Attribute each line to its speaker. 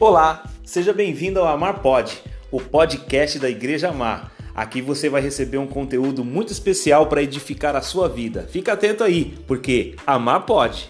Speaker 1: Olá, seja bem-vindo ao Amar Pod, o podcast da Igreja Amar. Aqui você vai receber um conteúdo muito especial para edificar a sua vida. Fica atento aí, porque amar pode.